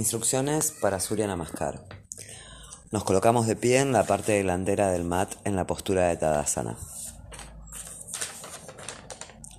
Instrucciones para Surya Namaskar. Nos colocamos de pie en la parte delantera del mat en la postura de Tadasana.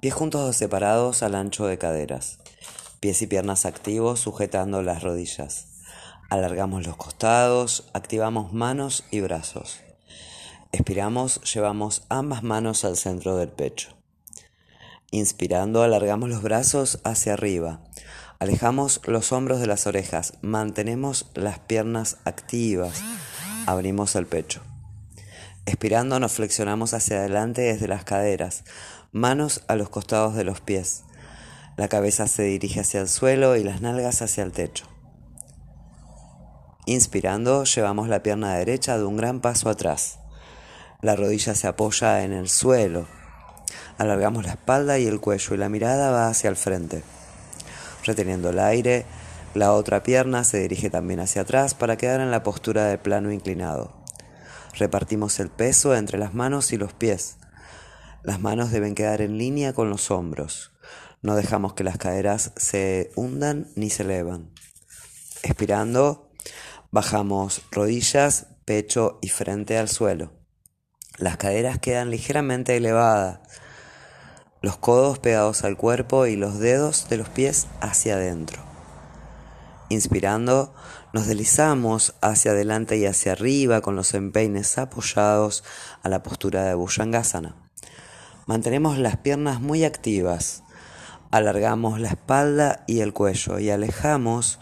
Pies juntos o separados al ancho de caderas. Pies y piernas activos sujetando las rodillas. Alargamos los costados, activamos manos y brazos. Expiramos, llevamos ambas manos al centro del pecho. Inspirando, alargamos los brazos hacia arriba Alejamos los hombros de las orejas, mantenemos las piernas activas, abrimos el pecho. Expirando nos flexionamos hacia adelante desde las caderas, manos a los costados de los pies. La cabeza se dirige hacia el suelo y las nalgas hacia el techo. Inspirando llevamos la pierna derecha de un gran paso atrás. La rodilla se apoya en el suelo. Alargamos la espalda y el cuello y la mirada va hacia el frente reteniendo el aire. La otra pierna se dirige también hacia atrás para quedar en la postura de plano inclinado. Repartimos el peso entre las manos y los pies. Las manos deben quedar en línea con los hombros. No dejamos que las caderas se hundan ni se elevan. Expirando, bajamos rodillas, pecho y frente al suelo. Las caderas quedan ligeramente elevadas los codos pegados al cuerpo y los dedos de los pies hacia adentro. Inspirando, nos deslizamos hacia adelante y hacia arriba con los empeines apoyados a la postura de Bhujangasana. Mantenemos las piernas muy activas, alargamos la espalda y el cuello y alejamos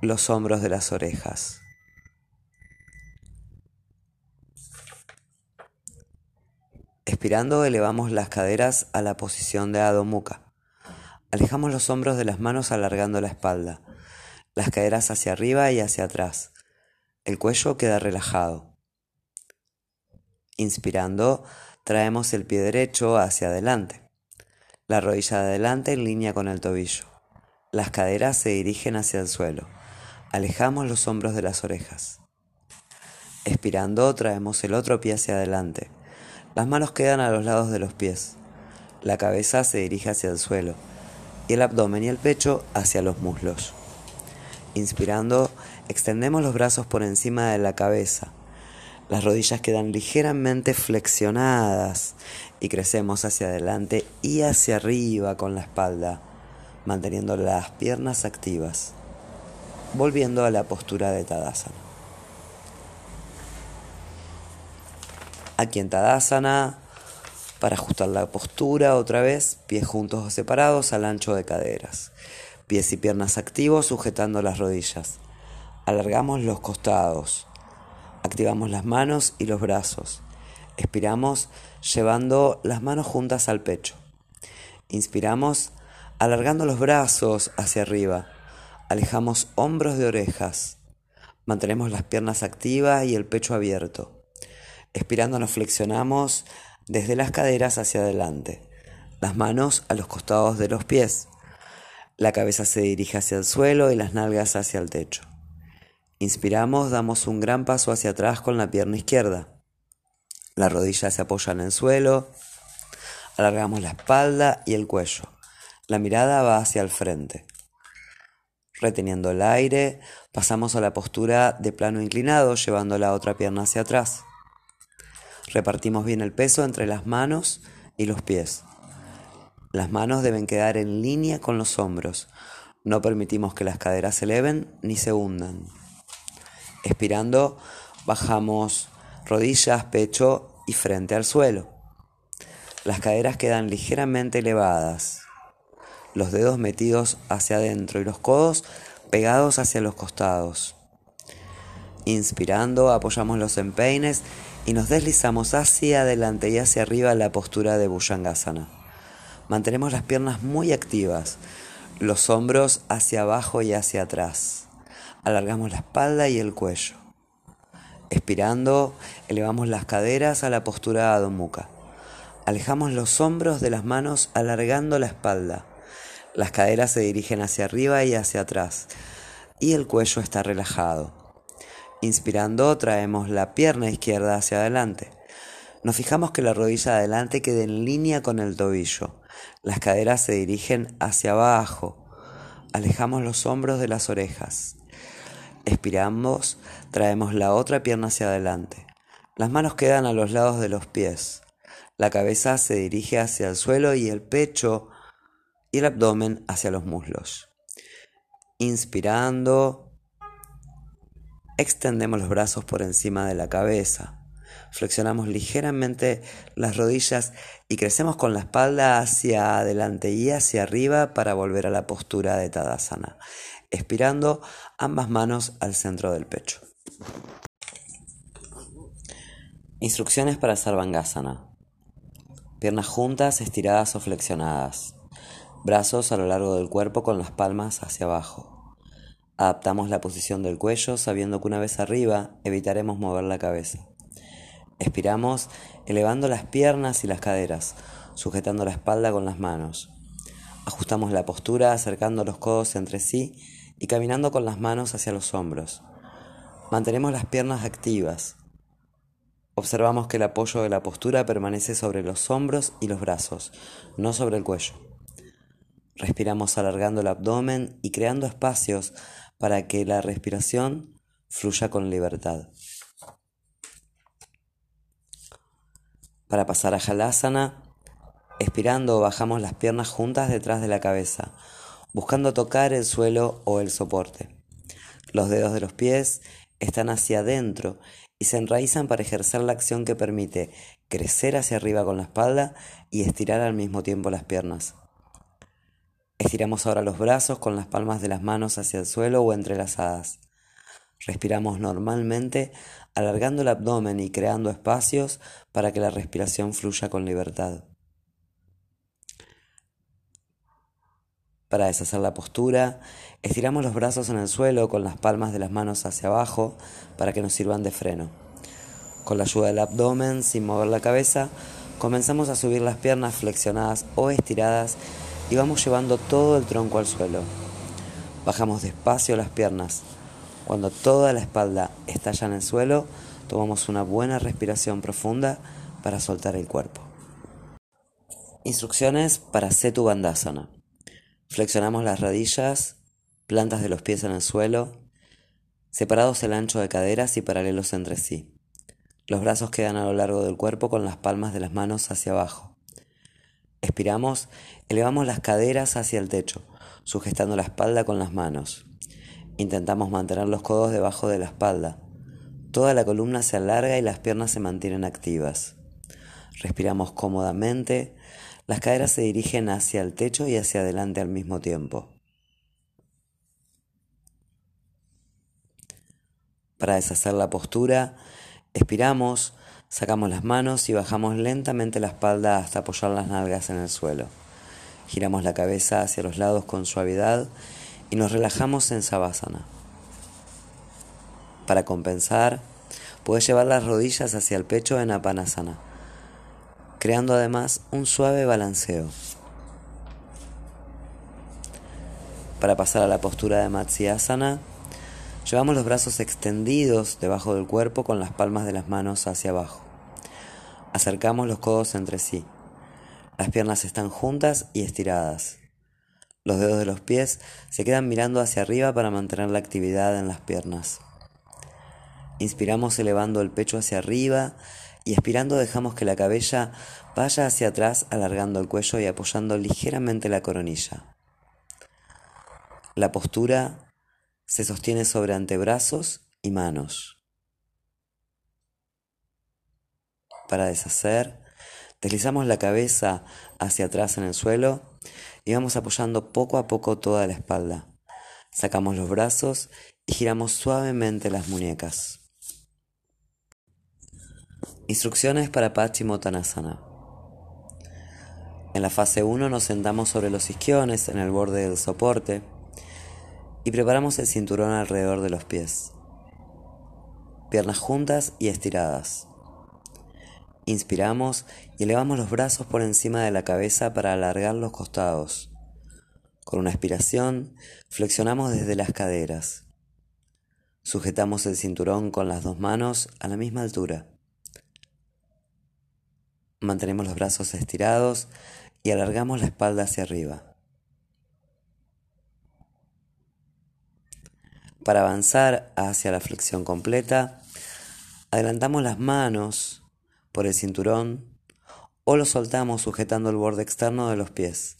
los hombros de las orejas. Expirando elevamos las caderas a la posición de Adho Mukha. Alejamos los hombros de las manos alargando la espalda, las caderas hacia arriba y hacia atrás. El cuello queda relajado. Inspirando, traemos el pie derecho hacia adelante, la rodilla de adelante en línea con el tobillo. Las caderas se dirigen hacia el suelo. Alejamos los hombros de las orejas. Expirando, traemos el otro pie hacia adelante las manos quedan a los lados de los pies. La cabeza se dirige hacia el suelo y el abdomen y el pecho hacia los muslos. Inspirando, extendemos los brazos por encima de la cabeza. Las rodillas quedan ligeramente flexionadas y crecemos hacia adelante y hacia arriba con la espalda, manteniendo las piernas activas, volviendo a la postura de Tadasana. Aquí en Tadasana, para ajustar la postura otra vez, pies juntos o separados al ancho de caderas. Pies y piernas activos sujetando las rodillas. Alargamos los costados. Activamos las manos y los brazos. Expiramos llevando las manos juntas al pecho. Inspiramos alargando los brazos hacia arriba. Alejamos hombros de orejas. Mantenemos las piernas activas y el pecho abierto. Expirando nos flexionamos desde las caderas hacia adelante, las manos a los costados de los pies. La cabeza se dirige hacia el suelo y las nalgas hacia el techo. Inspiramos, damos un gran paso hacia atrás con la pierna izquierda. Las rodillas se apoyan en el suelo. Alargamos la espalda y el cuello. La mirada va hacia el frente. Reteniendo el aire, pasamos a la postura de plano inclinado, llevando la otra pierna hacia atrás. Repartimos bien el peso entre las manos y los pies. Las manos deben quedar en línea con los hombros. No permitimos que las caderas se eleven ni se hundan. Expirando, bajamos rodillas, pecho y frente al suelo. Las caderas quedan ligeramente elevadas. Los dedos metidos hacia adentro y los codos pegados hacia los costados. Inspirando, apoyamos los empeines y nos deslizamos hacia adelante y hacia arriba la postura de Bhujangasana. Mantenemos las piernas muy activas, los hombros hacia abajo y hacia atrás. Alargamos la espalda y el cuello. Expirando, elevamos las caderas a la postura Adho Mukha. Alejamos los hombros de las manos alargando la espalda. Las caderas se dirigen hacia arriba y hacia atrás y el cuello está relajado. Inspirando traemos la pierna izquierda hacia adelante. Nos fijamos que la rodilla de adelante quede en línea con el tobillo. Las caderas se dirigen hacia abajo. alejamos los hombros de las orejas. Expiramos, traemos la otra pierna hacia adelante. Las manos quedan a los lados de los pies. La cabeza se dirige hacia el suelo y el pecho y el abdomen hacia los muslos. Inspirando, extendemos los brazos por encima de la cabeza. Flexionamos ligeramente las rodillas y crecemos con la espalda hacia adelante y hacia arriba para volver a la postura de Tadasana. Expirando, ambas manos al centro del pecho. Instrucciones para Sarvangasana. Piernas juntas, estiradas o flexionadas. Brazos a lo largo del cuerpo con las palmas hacia abajo. Adaptamos la posición del cuello sabiendo que una vez arriba evitaremos mover la cabeza. Expiramos elevando las piernas y las caderas, sujetando la espalda con las manos. Ajustamos la postura acercando los codos entre sí y caminando con las manos hacia los hombros. Mantenemos las piernas activas. Observamos que el apoyo de la postura permanece sobre los hombros y los brazos, no sobre el cuello. Respiramos alargando el abdomen y creando espacios para que la respiración fluya con libertad. Para pasar a Halasana, expirando bajamos las piernas juntas detrás de la cabeza, buscando tocar el suelo o el soporte. Los dedos de los pies están hacia adentro y se enraizan para ejercer la acción que permite crecer hacia arriba con la espalda y estirar al mismo tiempo las piernas. Estiramos ahora los brazos con las palmas de las manos hacia el suelo o entrelazadas. Respiramos normalmente, alargando el abdomen y creando espacios para que la respiración fluya con libertad. Para deshacer la postura, estiramos los brazos en el suelo con las palmas de las manos hacia abajo para que nos sirvan de freno. Con la ayuda del abdomen, sin mover la cabeza, comenzamos a subir las piernas flexionadas o estiradas y vamos llevando todo el tronco al suelo. Bajamos despacio las piernas. Cuando toda la espalda está ya en el suelo, tomamos una buena respiración profunda para soltar el cuerpo. Instrucciones para Setu Bandhasana. Flexionamos las rodillas, plantas de los pies en el suelo, separados el ancho de caderas y paralelos entre sí. Los brazos quedan a lo largo del cuerpo con las palmas de las manos hacia abajo. Expiramos, elevamos las caderas hacia el techo, sujetando la espalda con las manos. Intentamos mantener los codos debajo de la espalda. Toda la columna se alarga y las piernas se mantienen activas. Respiramos cómodamente, las caderas se dirigen hacia el techo y hacia adelante al mismo tiempo. Para deshacer la postura, expiramos, Sacamos las manos y bajamos lentamente la espalda hasta apoyar las nalgas en el suelo. Giramos la cabeza hacia los lados con suavidad y nos relajamos en Savasana. Para compensar, puedes llevar las rodillas hacia el pecho en Apanasana, creando además un suave balanceo. Para pasar a la postura de Matsyasana, Llevamos los brazos extendidos debajo del cuerpo con las palmas de las manos hacia abajo. Acercamos los codos entre sí. Las piernas están juntas y estiradas. Los dedos de los pies se quedan mirando hacia arriba para mantener la actividad en las piernas. Inspiramos elevando el pecho hacia arriba y expirando dejamos que la cabella vaya hacia atrás alargando el cuello y apoyando ligeramente la coronilla. La postura se sostiene sobre antebrazos y manos. Para deshacer, deslizamos la cabeza hacia atrás en el suelo y vamos apoyando poco a poco toda la espalda. Sacamos los brazos y giramos suavemente las muñecas. Instrucciones para Paschimottanasana. En la fase 1 nos sentamos sobre los isquiones en el borde del soporte y preparamos el cinturón alrededor de los pies. Piernas juntas y estiradas. Inspiramos y elevamos los brazos por encima de la cabeza para alargar los costados. Con una expiración, flexionamos desde las caderas. Sujetamos el cinturón con las dos manos a la misma altura. Mantenemos los brazos estirados y alargamos la espalda hacia arriba. Para avanzar hacia la flexión completa, adelantamos las manos por el cinturón o lo soltamos sujetando el borde externo de los pies,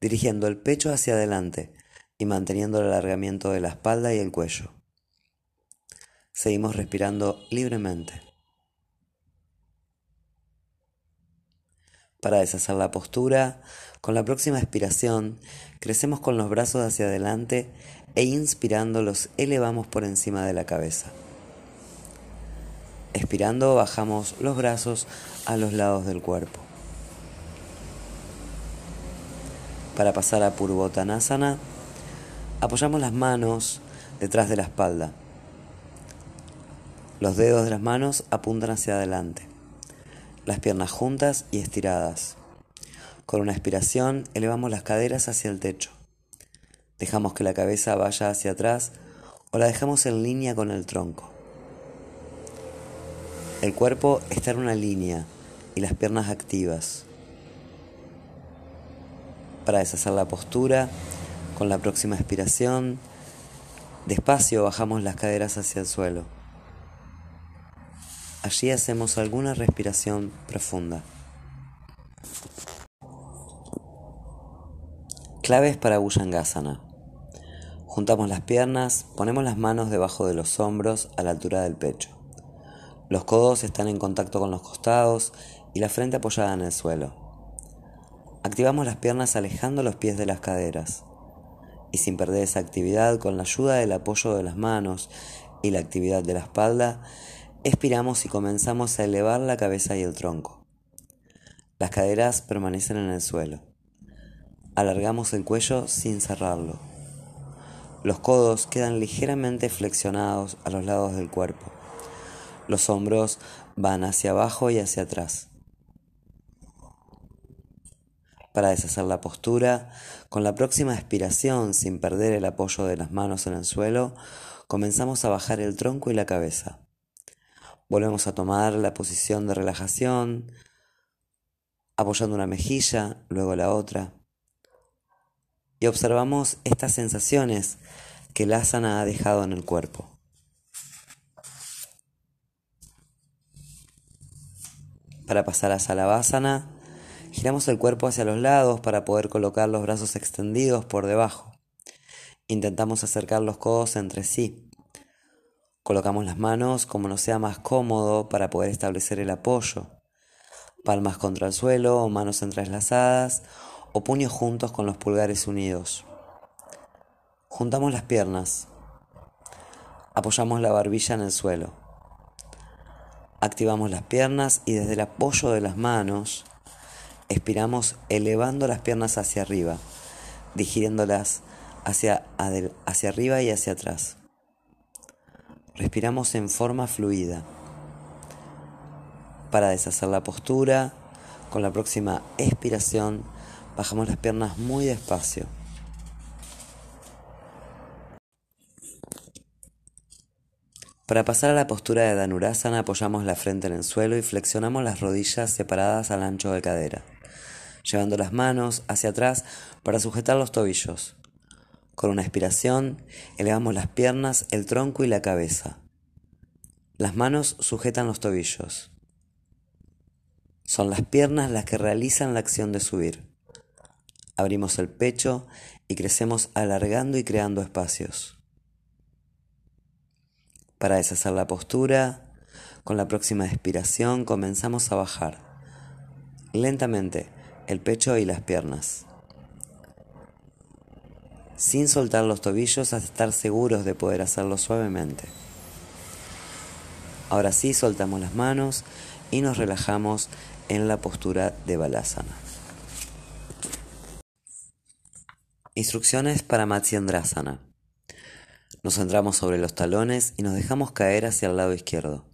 dirigiendo el pecho hacia adelante y manteniendo el alargamiento de la espalda y el cuello. Seguimos respirando libremente. Para deshacer la postura, con la próxima expiración, crecemos con los brazos hacia adelante e inspirando los elevamos por encima de la cabeza. Expirando bajamos los brazos a los lados del cuerpo. Para pasar a Purvottanasana, apoyamos las manos detrás de la espalda. Los dedos de las manos apuntan hacia adelante. Las piernas juntas y estiradas. Con una expiración elevamos las caderas hacia el techo. Dejamos que la cabeza vaya hacia atrás o la dejamos en línea con el tronco. El cuerpo está en una línea y las piernas activas. Para deshacer la postura, con la próxima expiración, despacio bajamos las caderas hacia el suelo. Allí hacemos alguna respiración profunda. Claves para Bhujangasana. Juntamos las piernas, ponemos las manos debajo de los hombros a la altura del pecho. Los codos están en contacto con los costados y la frente apoyada en el suelo. Activamos las piernas alejando los pies de las caderas y sin perder esa actividad con la ayuda del apoyo de las manos y la actividad de la espalda, expiramos y comenzamos a elevar la cabeza y el tronco. Las caderas permanecen en el suelo. Alargamos el cuello sin cerrarlo. Los codos quedan ligeramente flexionados a los lados del cuerpo. Los hombros van hacia abajo y hacia atrás. Para deshacer la postura, con la próxima expiración, sin perder el apoyo de las manos en el suelo, comenzamos a bajar el tronco y la cabeza. Volvemos a tomar la posición de relajación, apoyando una mejilla, luego la otra y observamos estas sensaciones que el asana ha dejado en el cuerpo. Para pasar a Salavasana, giramos el cuerpo hacia los lados para poder colocar los brazos extendidos por debajo. Intentamos acercar los codos entre sí. Colocamos las manos como nos sea más cómodo para poder establecer el apoyo. Palmas contra el suelo o manos entrelazadas o puños juntos con los pulgares unidos. Juntamos las piernas. Apoyamos la barbilla en el suelo. Activamos las piernas y desde el apoyo de las manos expiramos elevando las piernas hacia arriba, digiriéndolas hacia, hacia arriba y hacia atrás. Respiramos en forma fluida. Para deshacer la postura, con la próxima expiración, Bajamos las piernas muy despacio. Para pasar a la postura de Dhanurasana apoyamos la frente en el suelo y flexionamos las rodillas separadas al ancho de cadera, llevando las manos hacia atrás para sujetar los tobillos. Con una expiración elevamos las piernas, el tronco y la cabeza. Las manos sujetan los tobillos. Son las piernas las que realizan la acción de subir. Abrimos el pecho y crecemos alargando y creando espacios. Para deshacer la postura, con la próxima expiración comenzamos a bajar lentamente el pecho y las piernas, sin soltar los tobillos hasta estar seguros de poder hacerlo suavemente. Ahora sí soltamos las manos y nos relajamos en la postura de Balasana. Instrucciones para Matsyendrasana. Nos centramos sobre los talones y nos dejamos caer hacia el lado izquierdo.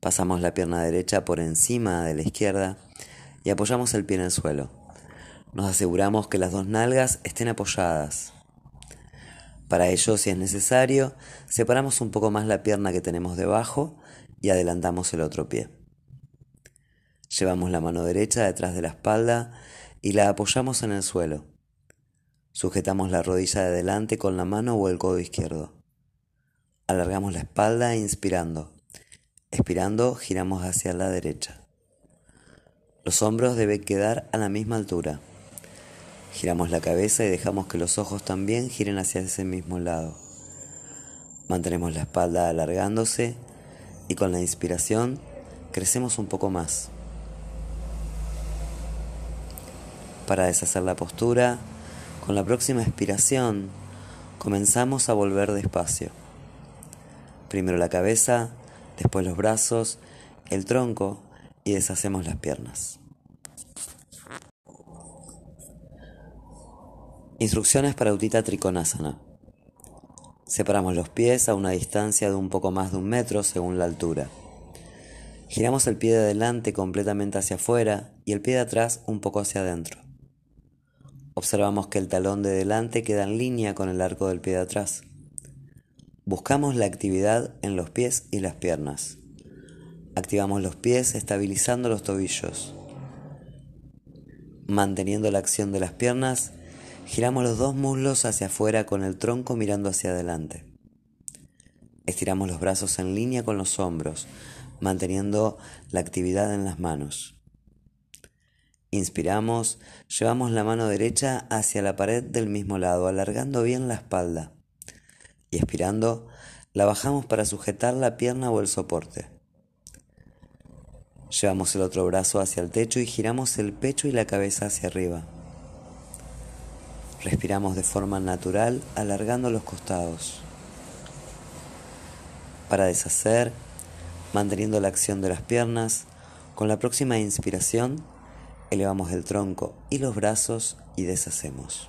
Pasamos la pierna derecha por encima de la izquierda y apoyamos el pie en el suelo. Nos aseguramos que las dos nalgas estén apoyadas. Para ello, si es necesario, separamos un poco más la pierna que tenemos debajo y adelantamos el otro pie. Llevamos la mano derecha detrás de la espalda y la apoyamos en el suelo. Sujetamos la rodilla de adelante con la mano o el codo izquierdo. Alargamos la espalda inspirando. Expirando, giramos hacia la derecha. Los hombros deben quedar a la misma altura. Giramos la cabeza y dejamos que los ojos también giren hacia ese mismo lado. Mantenemos la espalda alargándose y con la inspiración crecemos un poco más. Para deshacer la postura, con la próxima expiración comenzamos a volver despacio. Primero la cabeza, después los brazos, el tronco y deshacemos las piernas. Instrucciones para Utita Trikonasana. Separamos los pies a una distancia de un poco más de un metro según la altura. Giramos el pie de adelante completamente hacia afuera y el pie de atrás un poco hacia adentro. Observamos que el talón de delante queda en línea con el arco del pie de atrás. Buscamos la actividad en los pies y las piernas. Activamos los pies estabilizando los tobillos. Manteniendo la acción de las piernas, giramos los dos muslos hacia afuera con el tronco mirando hacia adelante. Estiramos los brazos en línea con los hombros, manteniendo la actividad en las manos. Inspiramos, llevamos la mano derecha hacia la pared del mismo lado, alargando bien la espalda y expirando, la bajamos para sujetar la pierna o el soporte. Llevamos el otro brazo hacia el techo y giramos el pecho y la cabeza hacia arriba. Respiramos de forma natural, alargando los costados. Para deshacer, manteniendo la acción de las piernas, con la próxima inspiración, elevamos el tronco y los brazos y deshacemos.